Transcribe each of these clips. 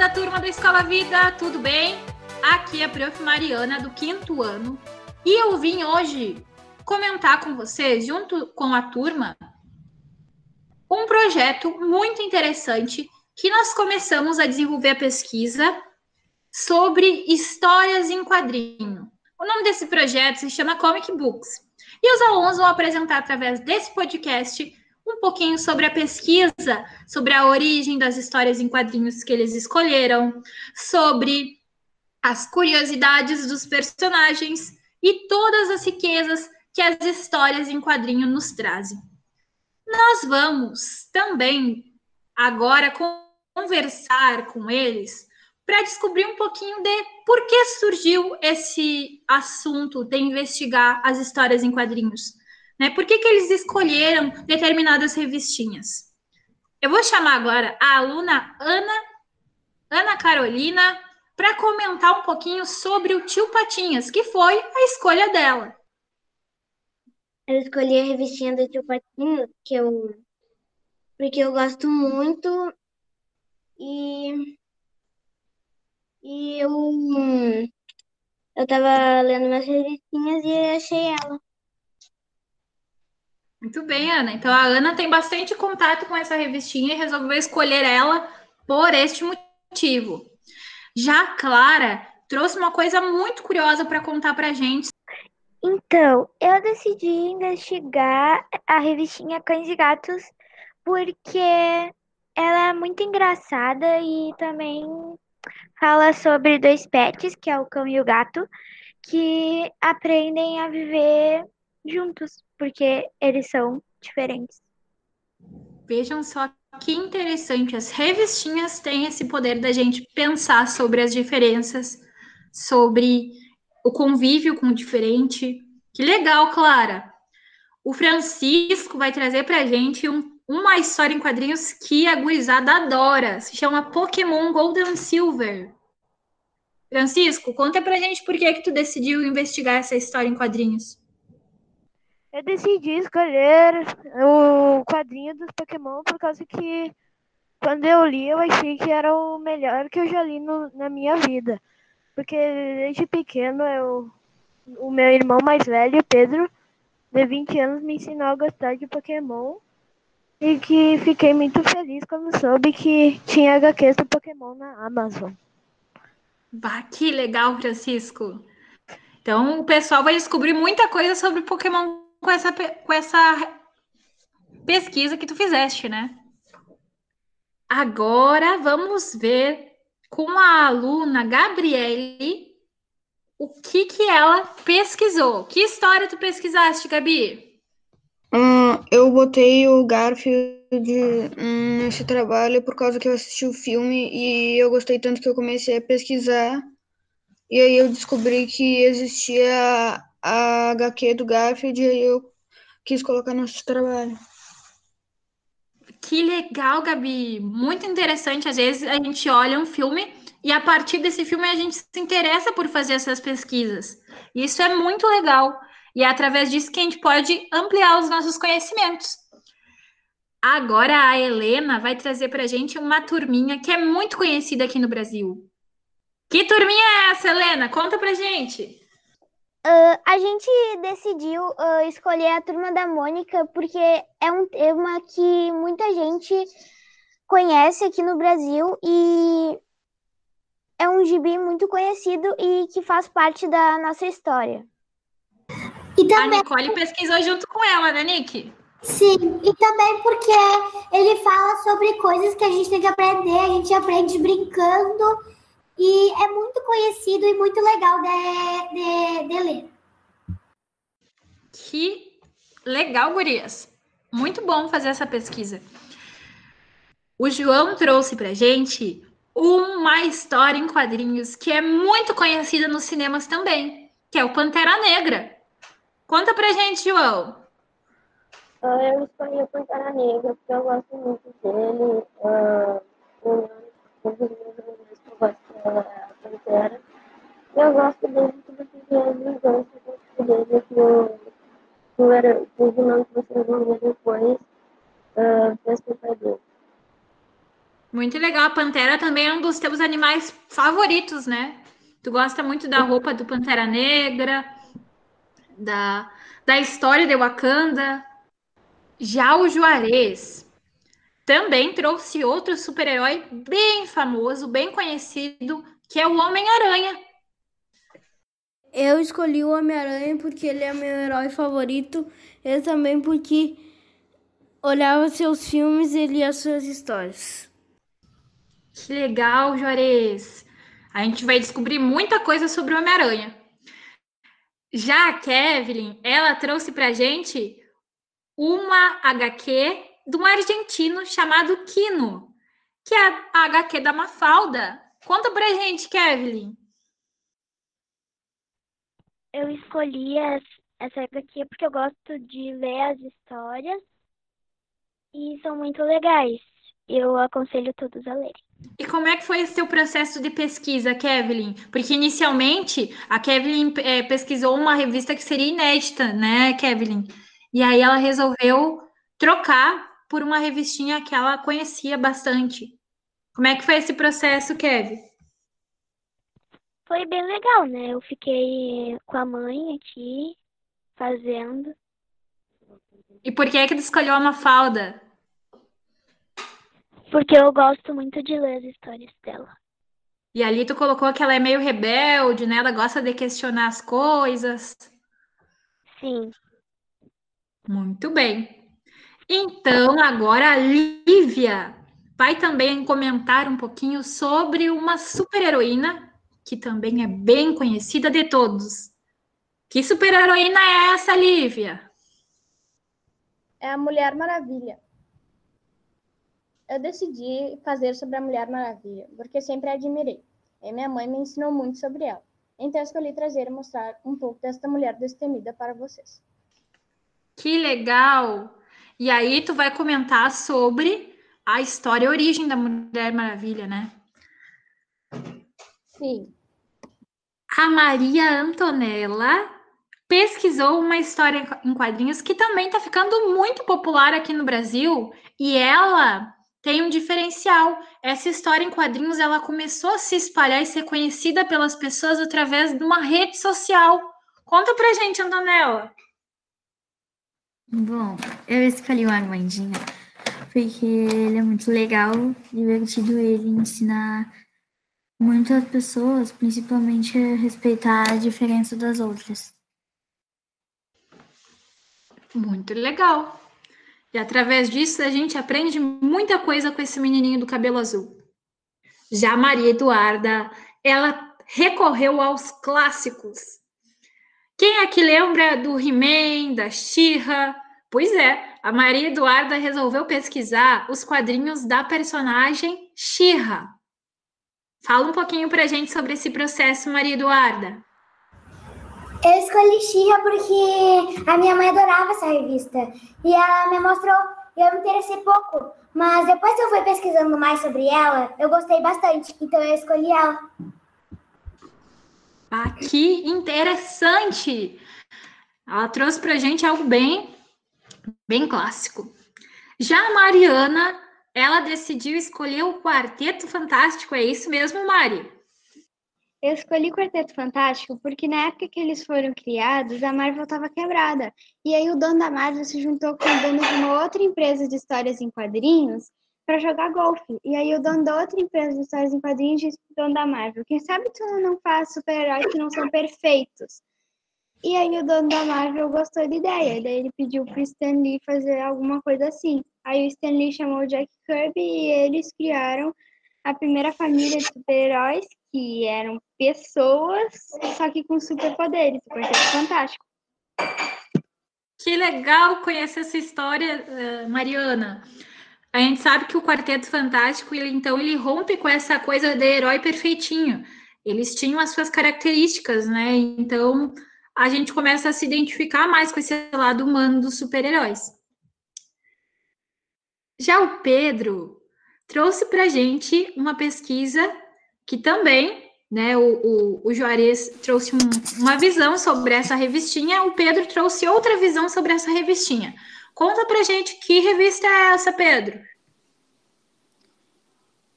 da turma da Escola Vida, tudo bem? Aqui é a Prof. Mariana, do quinto ano, e eu vim hoje comentar com vocês, junto com a turma, um projeto muito interessante que nós começamos a desenvolver a pesquisa sobre histórias em quadrinho. O nome desse projeto se chama Comic Books. E os alunos vão apresentar através desse podcast um pouquinho sobre a pesquisa, sobre a origem das histórias em quadrinhos que eles escolheram, sobre as curiosidades dos personagens e todas as riquezas que as histórias em quadrinho nos trazem. Nós vamos também agora conversar com eles para descobrir um pouquinho de por que surgiu esse assunto de investigar as histórias em quadrinhos. Né? Por que, que eles escolheram determinadas revistinhas? Eu vou chamar agora a aluna Ana, Ana Carolina para comentar um pouquinho sobre o Tio Patinhas, que foi a escolha dela. Eu escolhi a revistinha do Tio Patinhas, que eu porque eu gosto muito e e eu, eu tava lendo umas revistinhas e achei ela. Muito bem, Ana. Então a Ana tem bastante contato com essa revistinha e resolveu escolher ela por este motivo. Já a Clara trouxe uma coisa muito curiosa para contar para gente. Então, eu decidi investigar a revistinha Cães e Gatos porque ela é muito engraçada e também fala sobre dois pets, que é o cão e o gato, que aprendem a viver juntos, porque eles são diferentes. Vejam só que interessante, as revistinhas têm esse poder da gente pensar sobre as diferenças, sobre o convívio com o diferente. Que legal, Clara! O Francisco vai trazer para a gente um uma história em quadrinhos que a gurizada adora. Se chama Pokémon Golden Silver. Francisco, conta pra gente por que, que tu decidiu investigar essa história em quadrinhos. Eu decidi escolher o quadrinho dos Pokémon por causa que quando eu li eu achei que era o melhor que eu já li no, na minha vida. Porque desde pequeno eu, o meu irmão mais velho, Pedro, de 20 anos, me ensinou a gostar de Pokémon e que fiquei muito feliz quando soube que tinha HQs do Pokémon na Amazon. Bah, que legal, Francisco. Então o pessoal vai descobrir muita coisa sobre Pokémon com essa, com essa pesquisa que tu fizeste, né? Agora vamos ver com a aluna Gabriele o que que ela pesquisou. Que história tu pesquisaste, Gabi? Hum, eu botei o Garfield hum, nesse trabalho por causa que eu assisti o filme e eu gostei tanto que eu comecei a pesquisar. E aí eu descobri que existia a HQ do Garfield e eu quis colocar nesse trabalho. Que legal, Gabi! Muito interessante. Às vezes a gente olha um filme e a partir desse filme a gente se interessa por fazer essas pesquisas. Isso é muito legal. E é através disso que a gente pode ampliar os nossos conhecimentos. Agora a Helena vai trazer para a gente uma turminha que é muito conhecida aqui no Brasil. Que turminha é essa, Helena? Conta pra gente. Uh, a gente decidiu uh, escolher a turma da Mônica porque é um tema que muita gente conhece aqui no Brasil e é um gibi muito conhecido e que faz parte da nossa história. E também... A Nicole pesquisou junto com ela, né, Nick? Sim, e também porque ele fala sobre coisas que a gente tem que aprender, a gente aprende brincando, e é muito conhecido e muito legal de, de, de ler. Que legal, Gurias! Muito bom fazer essa pesquisa. O João trouxe pra gente uma história em quadrinhos que é muito conhecida nos cinemas também, que é o Pantera Negra. Conta pra gente, João. Uh, eu escolhi o Pantera Negra porque eu gosto muito dele. Uh, um dos meus livros que eu gosto é a Pantera. Eu gosto dele porque eu vingança com dele que o, que o, era, o vilão que vocês vão ver depois fez com o pai. Muito legal. A Pantera também é um dos teus animais favoritos, né? Tu gosta muito da roupa do Pantera Negra, da, da história de Wakanda. Já o Juarez também trouxe outro super-herói bem famoso, bem conhecido, que é o Homem-Aranha. Eu escolhi o Homem-Aranha porque ele é meu herói favorito e também porque olhava seus filmes e lia suas histórias. Que legal, Juarez! A gente vai descobrir muita coisa sobre o Homem-Aranha. Já a Kevin, ela trouxe pra gente uma HQ de um argentino chamado Kino, que é a HQ da Mafalda. Conta pra gente, Kevin. Eu escolhi essa HQ porque eu gosto de ler as histórias e são muito legais. Eu aconselho todos a lerem. E como é que foi esse seu processo de pesquisa, Kevin? Porque inicialmente a Kevin é, pesquisou uma revista que seria inédita, né, Kevin? E aí ela resolveu trocar por uma revistinha que ela conhecia bastante. Como é que foi esse processo, Kevin? Foi bem legal, né? Eu fiquei com a mãe aqui fazendo. E por que é que tu escolheu a Mafalda? Porque eu gosto muito de ler as histórias dela. E ali tu colocou que ela é meio rebelde, né? Ela gosta de questionar as coisas. Sim. Muito bem. Então, agora a Lívia vai também comentar um pouquinho sobre uma super-heroína que também é bem conhecida de todos. Que super-heroína é essa, Lívia? É a Mulher Maravilha. Eu decidi fazer sobre a Mulher Maravilha, porque sempre a admirei. E minha mãe me ensinou muito sobre ela. Então escolhi trazer e mostrar um pouco desta mulher destemida para vocês. Que legal! E aí tu vai comentar sobre a história e a origem da Mulher Maravilha, né? Sim. A Maria Antonella pesquisou uma história em quadrinhos que também está ficando muito popular aqui no Brasil e ela tem um diferencial. Essa história em quadrinhos ela começou a se espalhar e ser conhecida pelas pessoas através de uma rede social. Conta pra gente, Antonella. Bom, eu escolhi o Armandinho porque ele é muito legal, divertido, ele ensina muitas pessoas, principalmente respeitar a diferença das outras. Muito legal. E através disso a gente aprende muita coisa com esse menininho do cabelo azul. Já Maria Eduarda, ela recorreu aos clássicos. Quem é que lembra do He-Man, da She-Ra? Pois é, a Maria Eduarda resolveu pesquisar os quadrinhos da personagem She-Ra. Fala um pouquinho pra gente sobre esse processo, Maria Eduarda. Eu escolhi Xirra porque a minha mãe adorava essa revista. E ela me mostrou, eu me interessei pouco. Mas depois que eu fui pesquisando mais sobre ela, eu gostei bastante. Então eu escolhi ela. Ah, que interessante! Ela trouxe pra gente algo bem, bem clássico. Já a Mariana ela decidiu escolher o Quarteto Fantástico. É isso mesmo, Mari? Eu escolhi o Quarteto Fantástico porque na época que eles foram criados, a Marvel estava quebrada. E aí o dono da Marvel se juntou com o dono de uma outra empresa de histórias em quadrinhos para jogar golfe. E aí o dono da outra empresa de histórias em quadrinhos pro dono da Marvel, quem sabe tu não faz super-heróis que não são perfeitos? E aí o dono da Marvel gostou da ideia, daí ele pediu pro Stan Lee fazer alguma coisa assim. Aí o Stan Lee chamou o Jack Kirby e eles criaram a primeira família de super-heróis, que eram pessoas, só que com superpoderes, o Quarteto Fantástico. Que legal conhecer essa história, eh, Mariana. A gente sabe que o Quarteto Fantástico, ele, então, ele rompe com essa coisa de herói perfeitinho. Eles tinham as suas características, né? Então, a gente começa a se identificar mais com esse lado humano dos super-heróis. Já o Pedro trouxe para a gente uma pesquisa que também, né, o, o, o Juarez trouxe um, uma visão sobre essa revistinha, o Pedro trouxe outra visão sobre essa revistinha. Conta para gente que revista é essa, Pedro?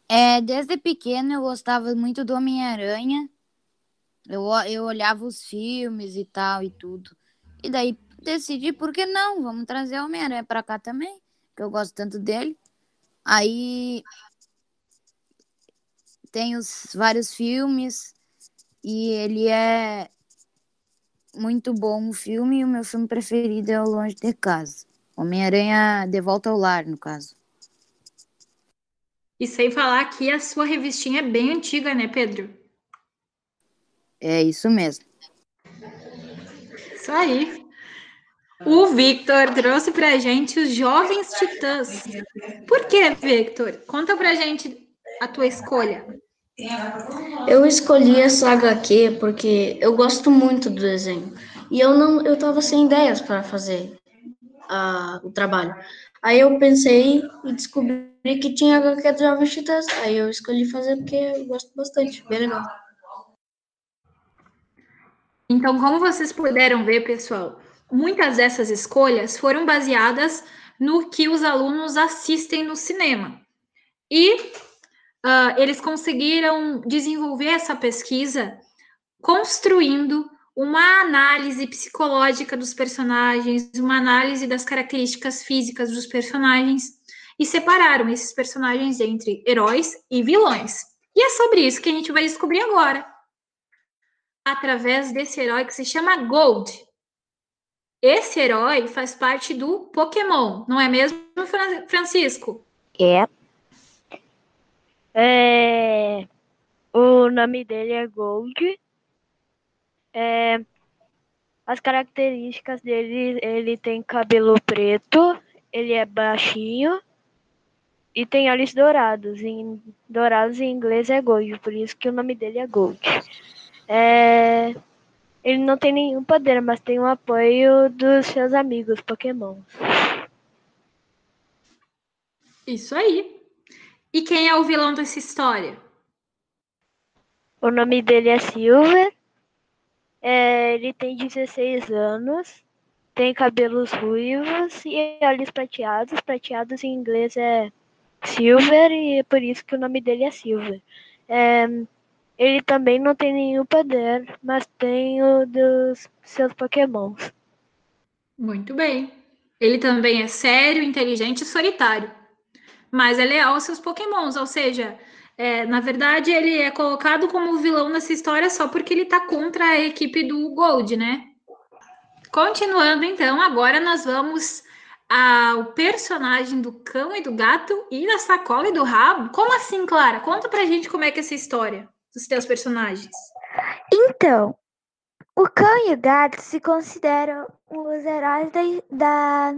É, desde pequeno eu gostava muito do Homem-Aranha. Eu, eu olhava os filmes e tal e tudo. E daí decidi, por que não? Vamos trazer o Homem-Aranha pra cá também, que eu gosto tanto dele. Aí tem os vários filmes e ele é muito bom o filme e o meu filme preferido é O Longe de Casa. Homem-Aranha de Volta ao Lar, no caso. E sem falar que a sua revistinha é bem antiga, né, Pedro? É isso mesmo. Isso aí. O Victor trouxe pra gente os Jovens Titãs. Por que, Victor? Conta pra gente a tua escolha. Eu escolhi essa HQ porque eu gosto muito do desenho. E eu não eu tava sem ideias para fazer a, o trabalho. Aí eu pensei e descobri que tinha HQ do Jovens Titãs. Aí eu escolhi fazer porque eu gosto bastante, bem legal. Então, como vocês puderam ver, pessoal, muitas dessas escolhas foram baseadas no que os alunos assistem no cinema. E uh, eles conseguiram desenvolver essa pesquisa construindo uma análise psicológica dos personagens, uma análise das características físicas dos personagens e separaram esses personagens entre heróis e vilões. E é sobre isso que a gente vai descobrir agora, através desse herói que se chama Gold. Esse herói faz parte do Pokémon, não é mesmo, Francisco? É. é... O nome dele é Gold. É... As características dele, ele tem cabelo preto, ele é baixinho e tem olhos dourados. Em, dourados em inglês é Gold, por isso que o nome dele é Gold. É... Ele não tem nenhum poder, mas tem o apoio dos seus amigos Pokémon. Isso aí. E quem é o vilão dessa história? O nome dele é Silver. É, ele tem 16 anos. Tem cabelos ruivos e olhos prateados. Prateados em inglês é Silver e é por isso que o nome dele é Silver. É, ele também não tem nenhum poder, mas tem o dos seus pokémons. Muito bem. Ele também é sério, inteligente e solitário. Mas é leal aos seus pokémons, ou seja, é, na verdade ele é colocado como vilão nessa história só porque ele tá contra a equipe do Gold, né? Continuando então, agora nós vamos ao personagem do cão e do gato e da sacola e do rabo. Como assim, Clara? Conta pra gente como é que é essa história dos teus personagens? Então, o cão e o gato se consideram os heróis da, da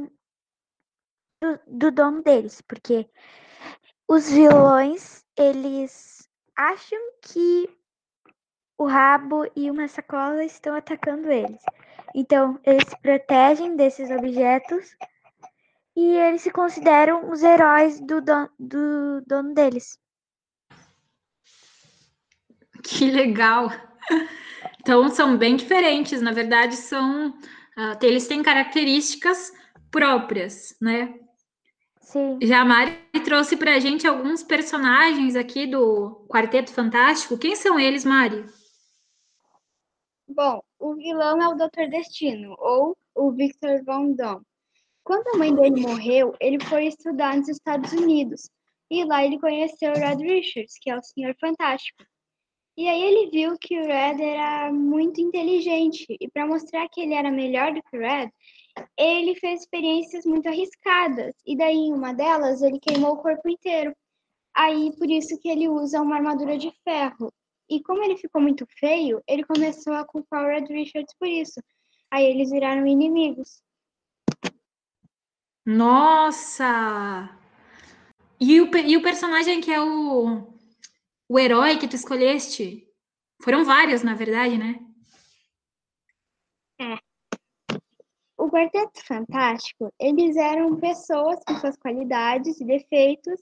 do, do dono deles, porque os vilões eles acham que o rabo e uma sacola estão atacando eles. Então, eles se protegem desses objetos e eles se consideram os heróis do, don do dono deles. Que legal! Então são bem diferentes, na verdade são uh, eles têm características próprias, né? Sim. Já a Mari trouxe para a gente alguns personagens aqui do Quarteto Fantástico. Quem são eles, Mari? Bom, o vilão é o Dr. Destino, ou o Victor Von Doom. Quando a mãe dele morreu, ele foi estudar nos Estados Unidos. E lá ele conheceu o Red Richards, que é o Senhor Fantástico. E aí ele viu que o Red era muito inteligente e para mostrar que ele era melhor do que o Red, ele fez experiências muito arriscadas e daí em uma delas ele queimou o corpo inteiro. Aí por isso que ele usa uma armadura de ferro. E como ele ficou muito feio, ele começou a culpar o Red Richards por isso. Aí eles viraram inimigos. Nossa! E o, e o personagem que é o o herói que tu escolheste? Foram vários, na verdade, né? É. O Quarteto Fantástico, eles eram pessoas com suas qualidades e defeitos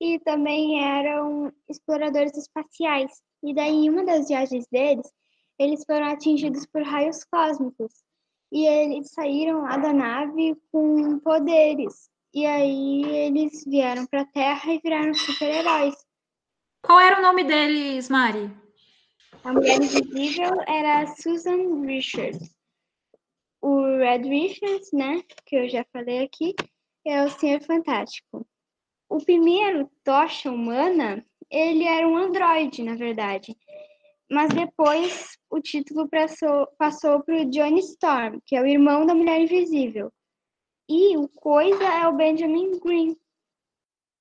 e também eram exploradores espaciais. E daí, em uma das viagens deles, eles foram atingidos por raios cósmicos. E eles saíram lá da nave com poderes. E aí eles vieram para a Terra e viraram super-heróis. Qual era o nome deles, Mari? A mulher invisível era Susan Richards. O Red Richards, né, que eu já falei aqui, é o Senhor Fantástico. O primeiro, Tocha Humana, ele era um androide, na verdade. Mas depois o título passou, para o Johnny Storm, que é o irmão da Mulher Invisível. E o Coisa é o Benjamin Green.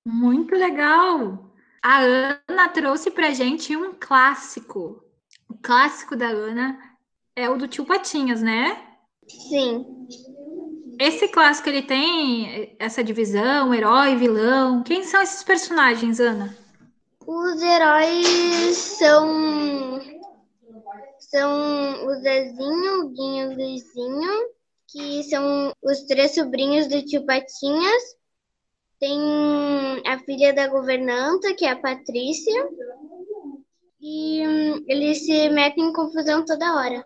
Muito legal! A Ana trouxe pra gente um clássico. O clássico da Ana é o do Tio Patinhas, né? Sim. Esse clássico ele tem essa divisão, herói, vilão. Quem são esses personagens, Ana? Os heróis são são o Zezinho, o Guinho e o Luizinho, que são os três sobrinhos do tio Patinhas. Tem a filha da governanta, que é a Patrícia. E hum, eles se metem em confusão toda hora.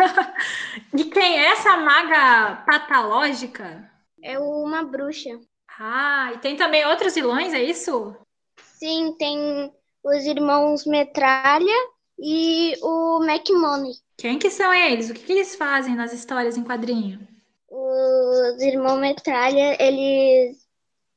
E quem é essa maga patológica? É uma bruxa. Ah, e tem também outros vilões, é isso? Sim, tem os irmãos Metralha e o McMoney. Quem que são eles? O que, que eles fazem nas histórias em quadrinho? Os irmãos Metralha, eles,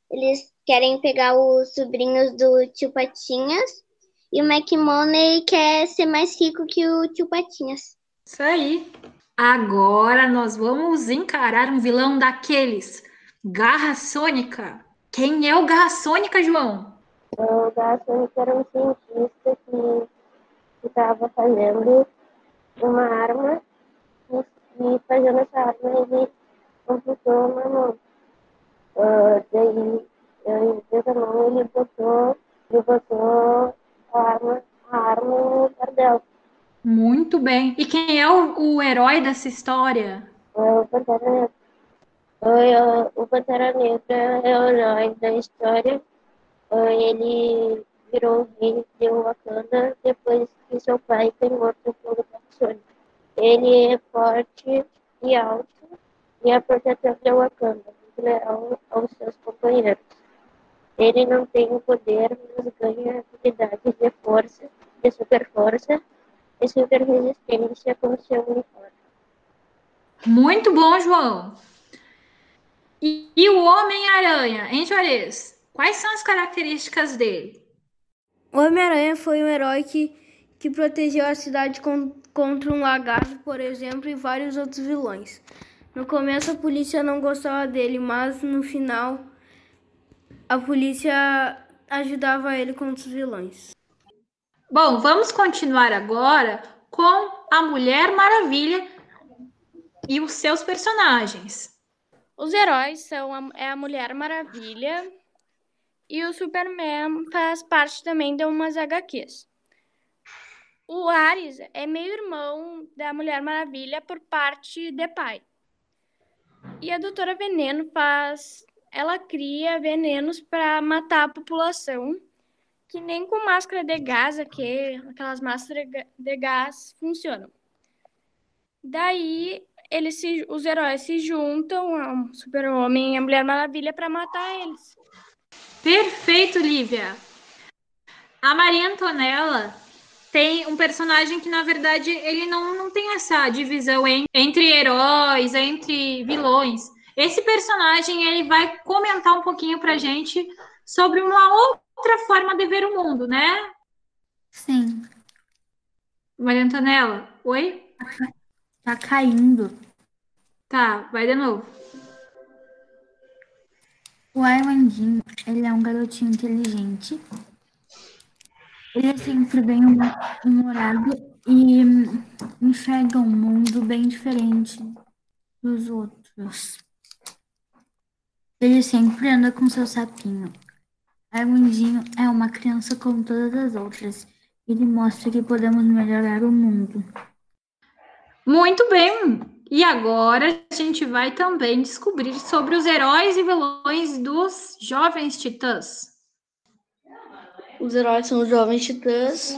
eles querem pegar os sobrinhos do tio Patinhas e o McMoney quer ser mais rico que o tio Patinhas. Isso aí. Agora nós vamos encarar um vilão daqueles. Garra Sônica. Quem é o Garra Sônica, João? O Garra Sônica era um cientista que estava fazendo uma arma e, fazendo essa arma ele computou uma mão. Uh, daí, vez da mão, ele botou, ele botou a arma, a arma no lugar. Muito bem. E quem é o, o herói dessa história? É o Pantera. O, o Pantera Negra é o herói da história. Ele virou o rei de Wakanda depois que seu pai foi morto pelo Sonic. Ele é forte e alto e é protetor de Wakanda, muito leal aos seus companheiros. Ele não tem o poder, mas ganha habilidades de força, de super força e super resistência com seu uniforme. Muito bom, João. E, e o Homem-Aranha, hein, Juarez? Quais são as características dele? O Homem-Aranha foi um herói que, que protegeu a cidade con contra um lagarto, por exemplo, e vários outros vilões. No começo a polícia não gostava dele, mas no final a polícia ajudava ele contra os vilões. Bom, vamos continuar agora com a Mulher Maravilha e os seus personagens. Os heróis são a, é a Mulher Maravilha e o Superman faz parte também de umas HQs. O Ares é meio-irmão da Mulher Maravilha por parte de pai. E a Doutora Veneno faz. Ela cria venenos para matar a população, que nem com máscara de gás, aqui, aquelas máscaras de gás funcionam. Daí eles se, os heróis se juntam ao Super-Homem e a Mulher Maravilha para matar eles. Perfeito, Lívia. A Maria Antonella tem um personagem que, na verdade, ele não, não tem essa divisão entre heróis, entre vilões. Esse personagem, ele vai comentar um pouquinho pra gente sobre uma outra forma de ver o mundo, né? Sim. Maria Antonella, oi? Tá caindo. Tá, vai de novo. O Armandinho, ele é um garotinho inteligente. Ele é sempre bem humorado e enxerga um mundo bem diferente dos outros. Ele sempre anda com seu sapinho. Armandinho é uma criança como todas as outras. Ele mostra que podemos melhorar o mundo. Muito bem! E agora a gente vai também descobrir sobre os heróis e vilões dos Jovens Titãs. Os heróis são os Jovens Titãs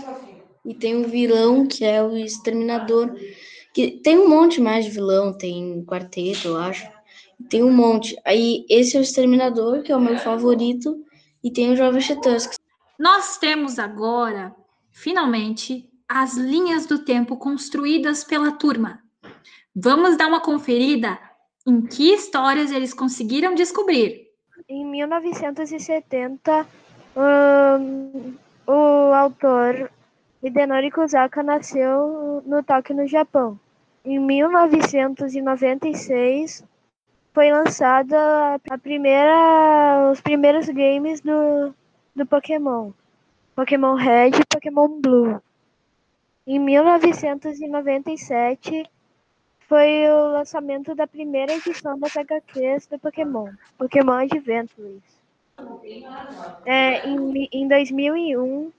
e tem um vilão que é o Exterminador. Que tem um monte mais de vilão, tem um quarteto, eu acho. Tem um monte. Aí esse é o Exterminador, que é o meu favorito, e tem os Jovens Titãs. nós temos agora, finalmente, as linhas do tempo construídas pela turma. Vamos dar uma conferida em que histórias eles conseguiram descobrir. Em 1970, um, o autor Hidenori Kusaka nasceu no Tóquio, no Japão. Em 1996, foi lançada a primeira, os primeiros games do, do Pokémon. Pokémon Red e Pokémon Blue. Em 1997, foi o lançamento da primeira edição das HQs do Pokémon, Pokémon Adventures. É, em, em 2001,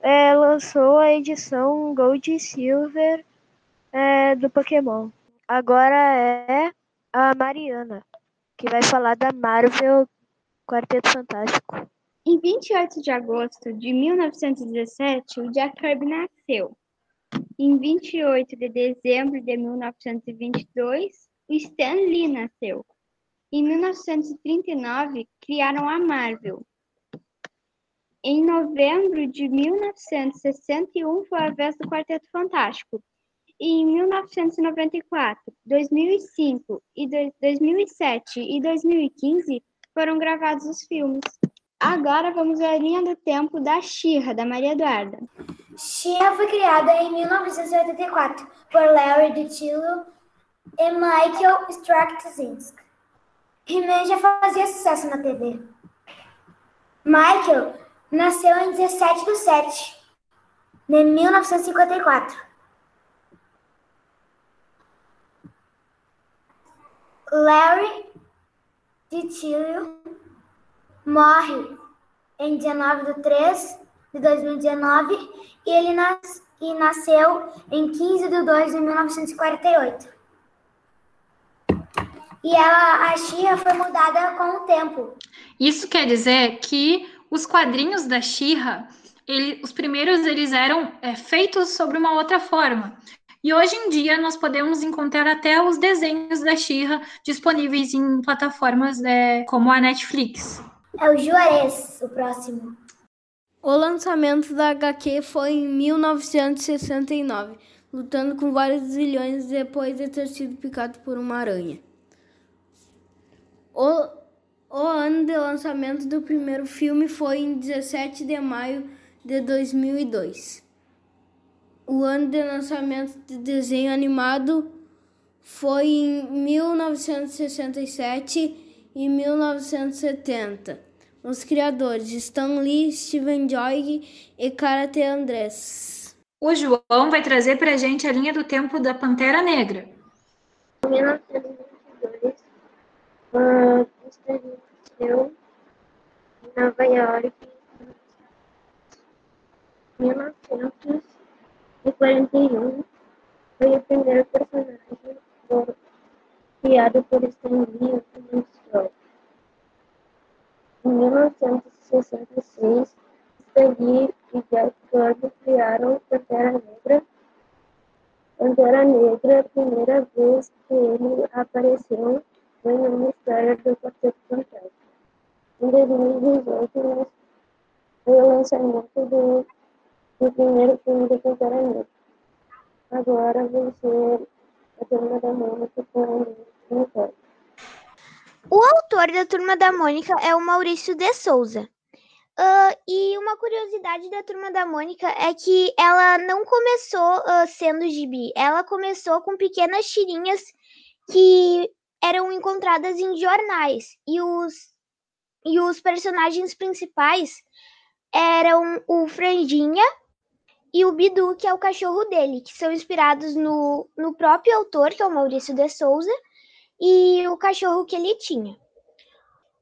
é, lançou a edição Gold e Silver é, do Pokémon. Agora é a Mariana, que vai falar da Marvel Quarteto Fantástico. Em 28 de agosto de 1917, o Jack Kirby nasceu. Em 28 de dezembro de 1922, o Stan Lee nasceu. Em 1939, criaram a Marvel. Em novembro de 1961, foi a vez do Quarteto Fantástico. Em 1994, 2005, e 2007 e 2015 foram gravados os filmes. Agora vamos a linha do tempo da Xirra, da Maria Eduarda. Xirra foi criada em 1984 por Larry DiTillo e Michael Straczynski. He-Man já fazia sucesso na TV. Michael nasceu em 17 de 7 de 1954. Larry DiTillo morre em 19 de 3 de 2019 e ele nas, e nasceu em 15 de 2 de 1948. E ela, a Xia foi mudada com o tempo. Isso quer dizer que os quadrinhos da Xirra, os primeiros eles eram é, feitos sobre uma outra forma. E hoje em dia nós podemos encontrar até os desenhos da Xirra disponíveis em plataformas é, como a Netflix. É o Juarez, o próximo. O lançamento da HQ foi em 1969, lutando com vários zilhões depois de ter sido picado por uma aranha. O, o ano de lançamento do primeiro filme foi em 17 de maio de 2002. O ano de lançamento de desenho animado foi em 1967 e 1970. Os criadores Stan Lee, Steven Joy e Karate Andrés. O João vai trazer para a gente a linha do tempo da Pantera Negra. Em 1922, uh, nasceu em Nova York. Em 1941, foi o primeiro personagem criado por Stan Lee, Stroke. Em 1966, Stan Lee e Jack Kirby criaram Pantera Negra. Pantera Negra, a primeira vez que ele apareceu foi numa história do Quarteto Fantástico. Em 2018, foi o lançamento do, do primeiro filme de Pantera Negra. Agora vai ser a turma da Mônica com Nicole. O autor da Turma da Mônica é o Maurício de Souza. Uh, e uma curiosidade da Turma da Mônica é que ela não começou uh, sendo gibi, ela começou com pequenas tirinhas que eram encontradas em jornais. E os, e os personagens principais eram o Franjinha e o Bidu, que é o cachorro dele, que são inspirados no, no próprio autor, que é o Maurício de Souza, e o cachorro que ele tinha.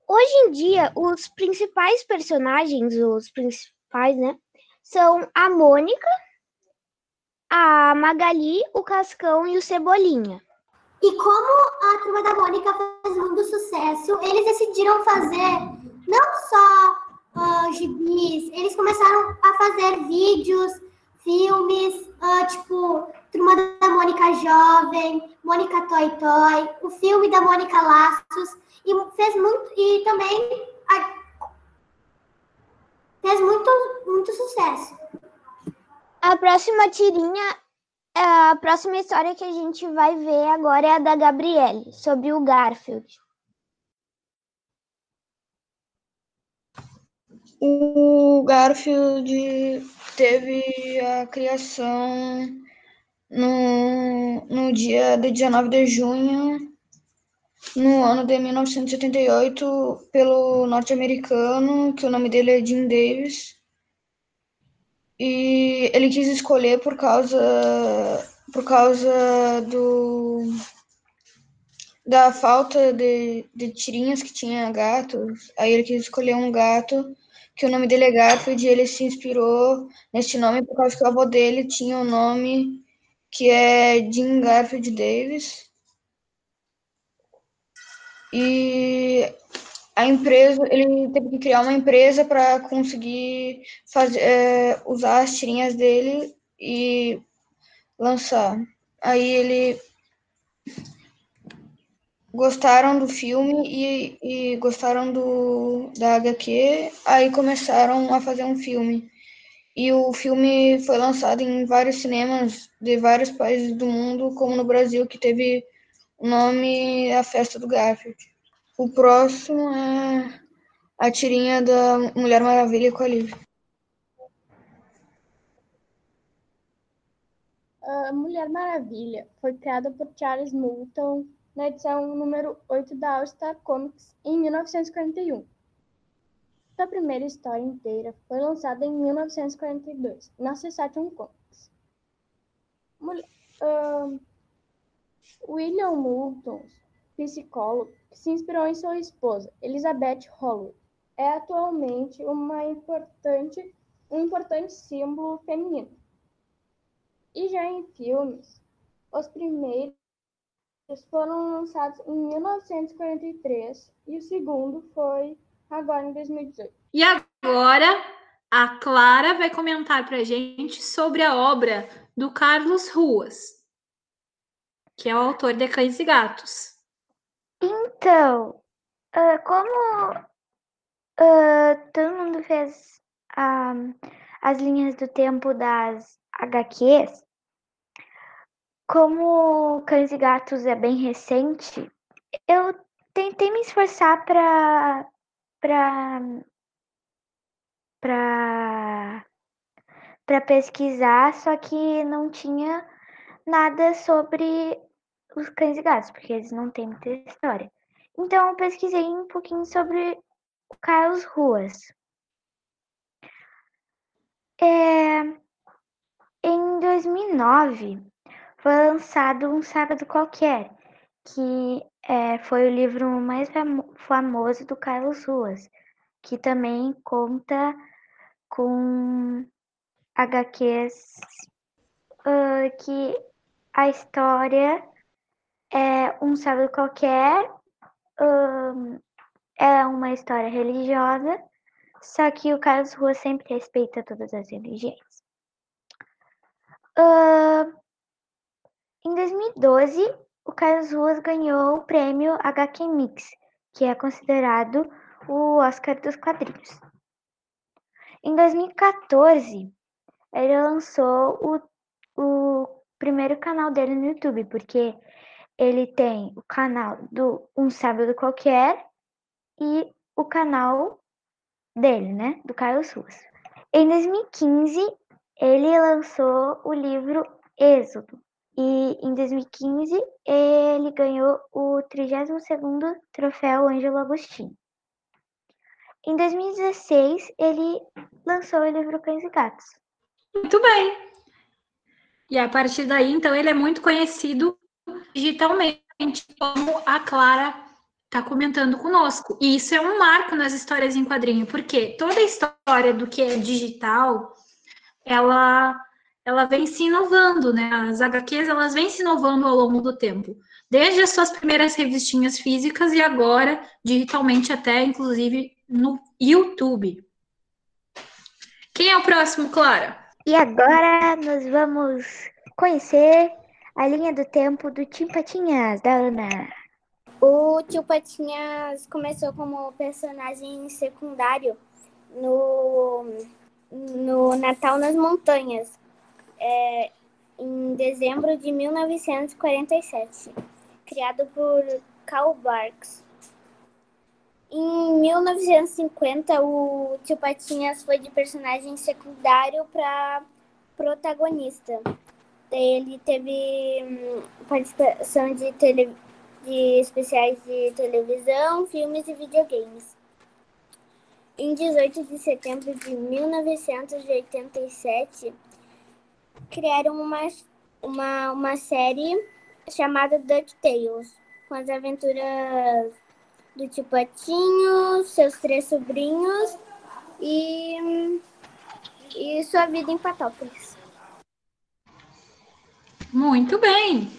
Hoje em dia, os principais personagens, os principais, né, são a Mônica, a Magali, o Cascão e o Cebolinha. E como a Turma da Mônica fez muito sucesso, eles decidiram fazer não só uh, gibis, eles começaram a fazer vídeos, filmes, uh, tipo, Turma da Mônica Jovem, Mônica Toy Toy, o filme da Mônica Laços, e fez muito, e também a, fez muito, muito sucesso. A próxima tirinha, é, a próxima história que a gente vai ver agora é a da Gabriele, sobre o Garfield. O Garfield teve a criação no, no dia de 19 de junho, no ano de 1978, pelo norte-americano, que o nome dele é Jim Davis. E ele quis escolher por causa, por causa do da falta de, de tirinhas que tinha gatos. Aí ele quis escolher um gato que o nome dele é Garfield, ele se inspirou nesse nome por causa que o avô dele tinha um nome que é Jim Garfield Davis. E a empresa, ele teve que criar uma empresa para conseguir fazer, é, usar as tirinhas dele e lançar. Aí ele gostaram do filme e, e gostaram do, da HQ, aí começaram a fazer um filme. E o filme foi lançado em vários cinemas de vários países do mundo, como no Brasil, que teve o nome A Festa do Garfield. O próximo é a tirinha da Mulher Maravilha com a Liv. A Mulher Maravilha foi criada por Charles Moulton na edição número 8 da All Star Comics em 1941. Sua primeira história inteira foi lançada em 1942 na Sesation Comics. Uh, William Moulton, psicólogo, que se inspirou em sua esposa, Elizabeth Holloway, é atualmente uma importante, um importante símbolo feminino. E já em filmes, os primeiros foram lançados em 1943 e o segundo foi agora em 2018. E agora a Clara vai comentar para gente sobre a obra do Carlos Ruas, que é o autor de Cães e Gatos. Então, uh, como uh, todo mundo fez uh, as linhas do tempo das HQs, como Cães e Gatos é bem recente, eu tentei me esforçar para para para para pesquisar, só que não tinha nada sobre os cães e gatos, porque eles não têm muita história. Então eu pesquisei um pouquinho sobre o Carlos Ruas. É, em 2009, foi lançado um sábado qualquer, que é, foi o livro mais famoso do Carlos Ruas, que também conta com HQs uh, que a história é um sábado qualquer, uh, é uma história religiosa, só que o Carlos Ruas sempre respeita todas as religiões. Uh, em 2012, o Carlos Ruas ganhou o prêmio HQ Mix, que é considerado o Oscar dos quadrinhos. Em 2014, ele lançou o, o primeiro canal dele no YouTube, porque ele tem o canal do Um Sábado Qualquer e o canal dele, né, do Carlos Ruas. Em 2015, ele lançou o livro Êxodo, e em 2015 ele ganhou o 32º troféu Ângelo Agostinho. Em 2016 ele lançou o livro Cães e Gatos. Muito bem. E a partir daí, então, ele é muito conhecido digitalmente, como a Clara está comentando conosco. E isso é um marco nas histórias em quadrinho, porque toda a história do que é digital, ela ela vem se inovando, né? As HQs elas vêm se inovando ao longo do tempo, desde as suas primeiras revistinhas físicas e agora digitalmente até inclusive no YouTube. Quem é o próximo, Clara? E agora nós vamos conhecer a linha do tempo do Tim Patinhas, da Ana. O Tio Patinhas começou como personagem secundário no, no Natal nas Montanhas, é, em dezembro de 1947, criado por Karl Barks. Em 1950, o Tio Patinhas foi de personagem secundário para protagonista. Ele teve hum, participação de, tele, de especiais de televisão, filmes e videogames. Em 18 de setembro de 1987, criaram uma, uma, uma série chamada DuckTales, com as aventuras do Tio Patinho, seus três sobrinhos e, e sua vida em Patópolis. Muito bem.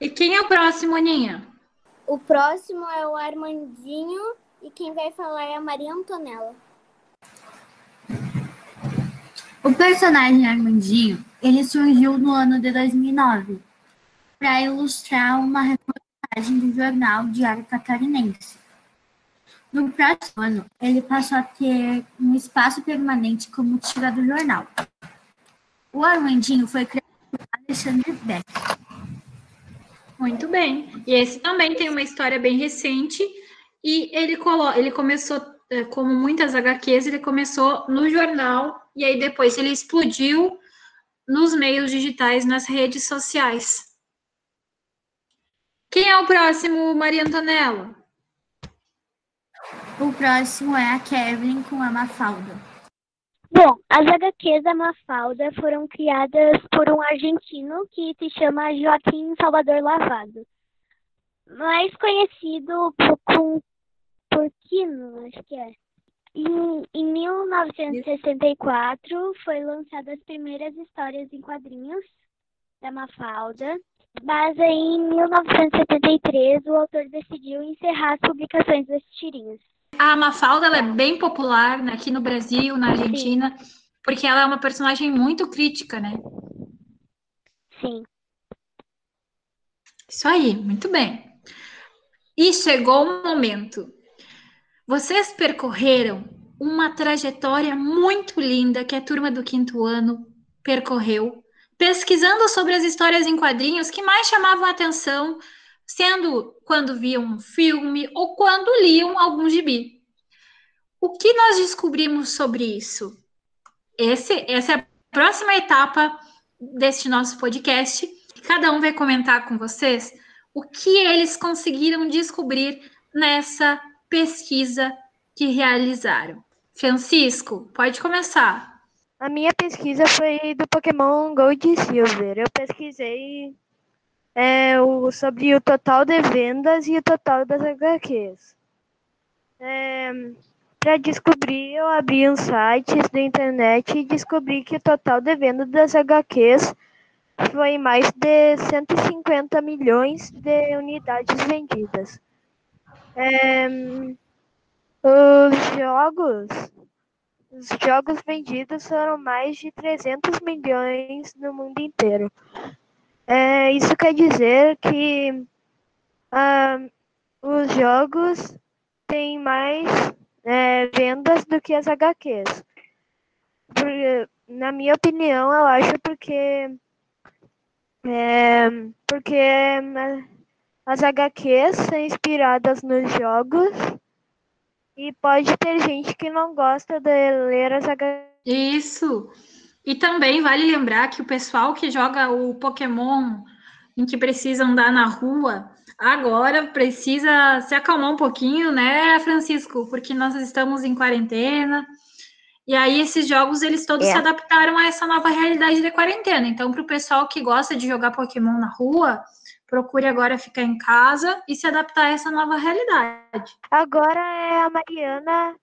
E quem é o próximo, Aninha? O próximo é o Armandinho e quem vai falar é a Maria Antonella. O personagem Armandinho, ele surgiu no ano de 2009 para ilustrar uma reportagem do jornal Diário Catarinense. No próximo ano, ele passou a ter um espaço permanente como tira do jornal. O Armandinho foi criado por Alexandre Beck. Muito bem. E esse também tem uma história bem recente e ele, colo ele começou, como muitas HQs, ele começou no jornal e aí depois ele explodiu nos meios digitais, nas redes sociais. Quem é o próximo, Maria Antonella? O próximo é a Kevin com a Mafalda. Bom, as HQs da Mafalda foram criadas por um argentino que se chama Joaquim Salvador Lavado, mais conhecido por, com, por Quino, acho que é. Em, em 1964 foi lançadas as primeiras histórias em quadrinhos da Mafalda, mas aí, em 1973 o autor decidiu encerrar as publicações das tirinhas. A Mafalda ela é bem popular né, aqui no Brasil, na Argentina, Sim. porque ela é uma personagem muito crítica, né? Sim. Isso aí, muito bem. E chegou o momento. Vocês percorreram uma trajetória muito linda que a turma do quinto ano percorreu, pesquisando sobre as histórias em quadrinhos que mais chamavam a atenção sendo quando viam um filme ou quando liam algum gibi. O que nós descobrimos sobre isso? Esse, essa é a próxima etapa deste nosso podcast. Cada um vai comentar com vocês o que eles conseguiram descobrir nessa pesquisa que realizaram. Francisco, pode começar. A minha pesquisa foi do Pokémon Gold e Silver. Eu pesquisei é, o, sobre o total de vendas e o total das HQs. É, Para descobrir, eu abri uns sites da internet e descobri que o total de vendas das HQs foi mais de 150 milhões de unidades vendidas. É, os jogos, os jogos vendidos foram mais de 300 milhões no mundo inteiro. É, isso quer dizer que ah, os jogos têm mais é, vendas do que as HQs. Porque, na minha opinião, eu acho porque é, porque as HQs são inspiradas nos jogos e pode ter gente que não gosta de ler as HQs. Isso. E também vale lembrar que o pessoal que joga o Pokémon em que precisa andar na rua, agora precisa se acalmar um pouquinho, né, Francisco? Porque nós estamos em quarentena. E aí esses jogos eles todos é. se adaptaram a essa nova realidade de quarentena. Então, para o pessoal que gosta de jogar Pokémon na rua, procure agora ficar em casa e se adaptar a essa nova realidade. Agora é a Mariana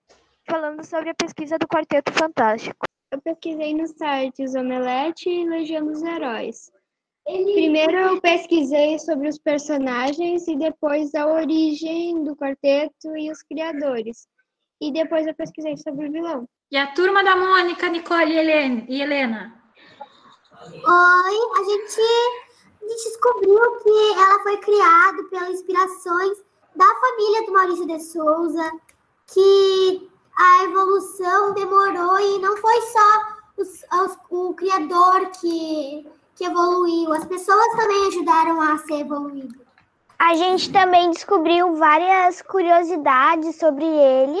falando sobre a pesquisa do Quarteto Fantástico. Eu pesquisei nos sites Omelete e Legião dos Heróis. Primeiro eu pesquisei sobre os personagens e depois a origem do quarteto e os criadores. E depois eu pesquisei sobre o vilão. E a turma da Mônica, Nicole e Helena? Oi, a gente, a gente descobriu que ela foi criada pelas inspirações da família do Maurício de Souza, que a evolução demorou e não foi só os, os, o criador que, que evoluiu. As pessoas também ajudaram a ser evoluído. A gente também descobriu várias curiosidades sobre ele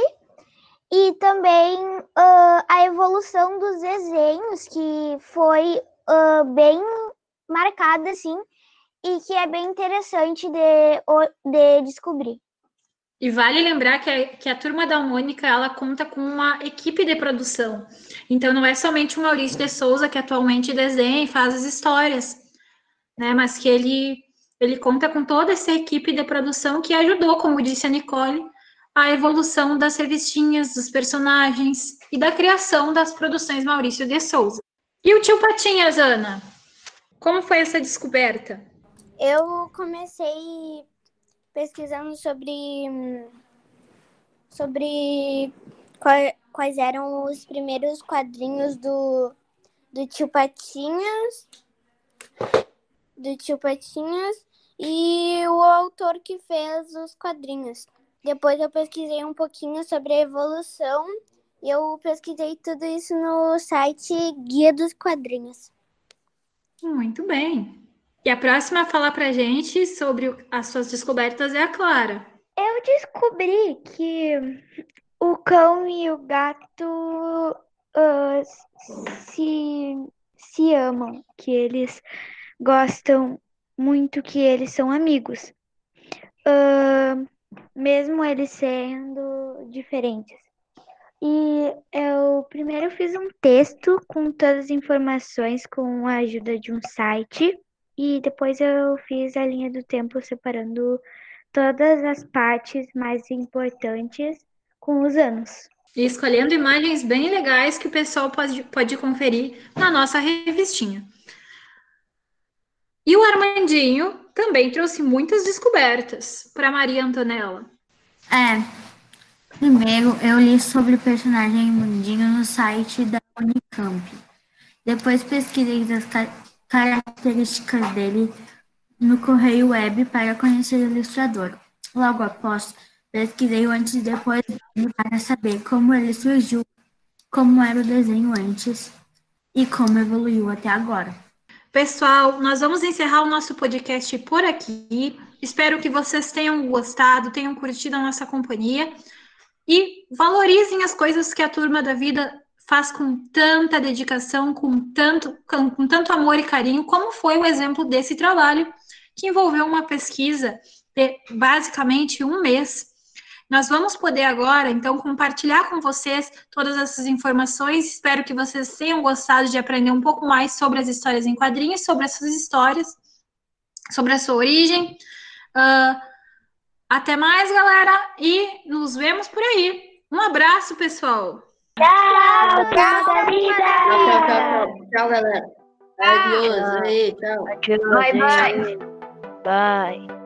e também uh, a evolução dos desenhos, que foi uh, bem marcada, assim, e que é bem interessante de, de descobrir. E vale lembrar que a, que a turma da Mônica ela conta com uma equipe de produção. Então não é somente o Maurício de Souza que atualmente desenha e faz as histórias, né? Mas que ele ele conta com toda essa equipe de produção que ajudou, como disse a Nicole, a evolução das revistinhas, dos personagens e da criação das produções Maurício de Souza. E o tio Patinhas, Ana? Como foi essa descoberta? Eu comecei pesquisando sobre sobre quais eram os primeiros quadrinhos do, do tio Patinhas do tio Patinhas e o autor que fez os quadrinhos. Depois eu pesquisei um pouquinho sobre a evolução e eu pesquisei tudo isso no site Guia dos Quadrinhos. Muito bem. E a próxima a falar pra gente sobre as suas descobertas é a Clara. Eu descobri que o cão e o gato uh, se, se amam, que eles gostam muito que eles são amigos, uh, mesmo eles sendo diferentes. E eu primeiro fiz um texto com todas as informações com a ajuda de um site e depois eu fiz a linha do tempo separando todas as partes mais importantes com os anos. E escolhendo imagens bem legais que o pessoal pode, pode conferir na nossa revistinha. E o Armandinho também trouxe muitas descobertas para Maria Antonella. É. Primeiro, eu li sobre o personagem Armandinho no site da Unicamp. Depois pesquisei as características dele no Correio Web para conhecer o ilustrador. Logo após, pesquisei o antes e depois para saber como ele surgiu, como era o desenho antes e como evoluiu até agora. Pessoal, nós vamos encerrar o nosso podcast por aqui. Espero que vocês tenham gostado, tenham curtido a nossa companhia e valorizem as coisas que a turma da vida faz com tanta dedicação, com tanto, com, com tanto amor e carinho, como foi o exemplo desse trabalho, que envolveu uma pesquisa de basicamente um mês nós vamos poder agora, então, compartilhar com vocês todas essas informações. Espero que vocês tenham gostado de aprender um pouco mais sobre as histórias em quadrinhos, sobre essas histórias, sobre a sua origem. Uh, até mais, galera, e nos vemos por aí. Um abraço, pessoal. Tchau, tchau, vida. Tchau, tchau, tchau, tchau, galera. Adeus, aí, tchau. Bye, bye. Bye.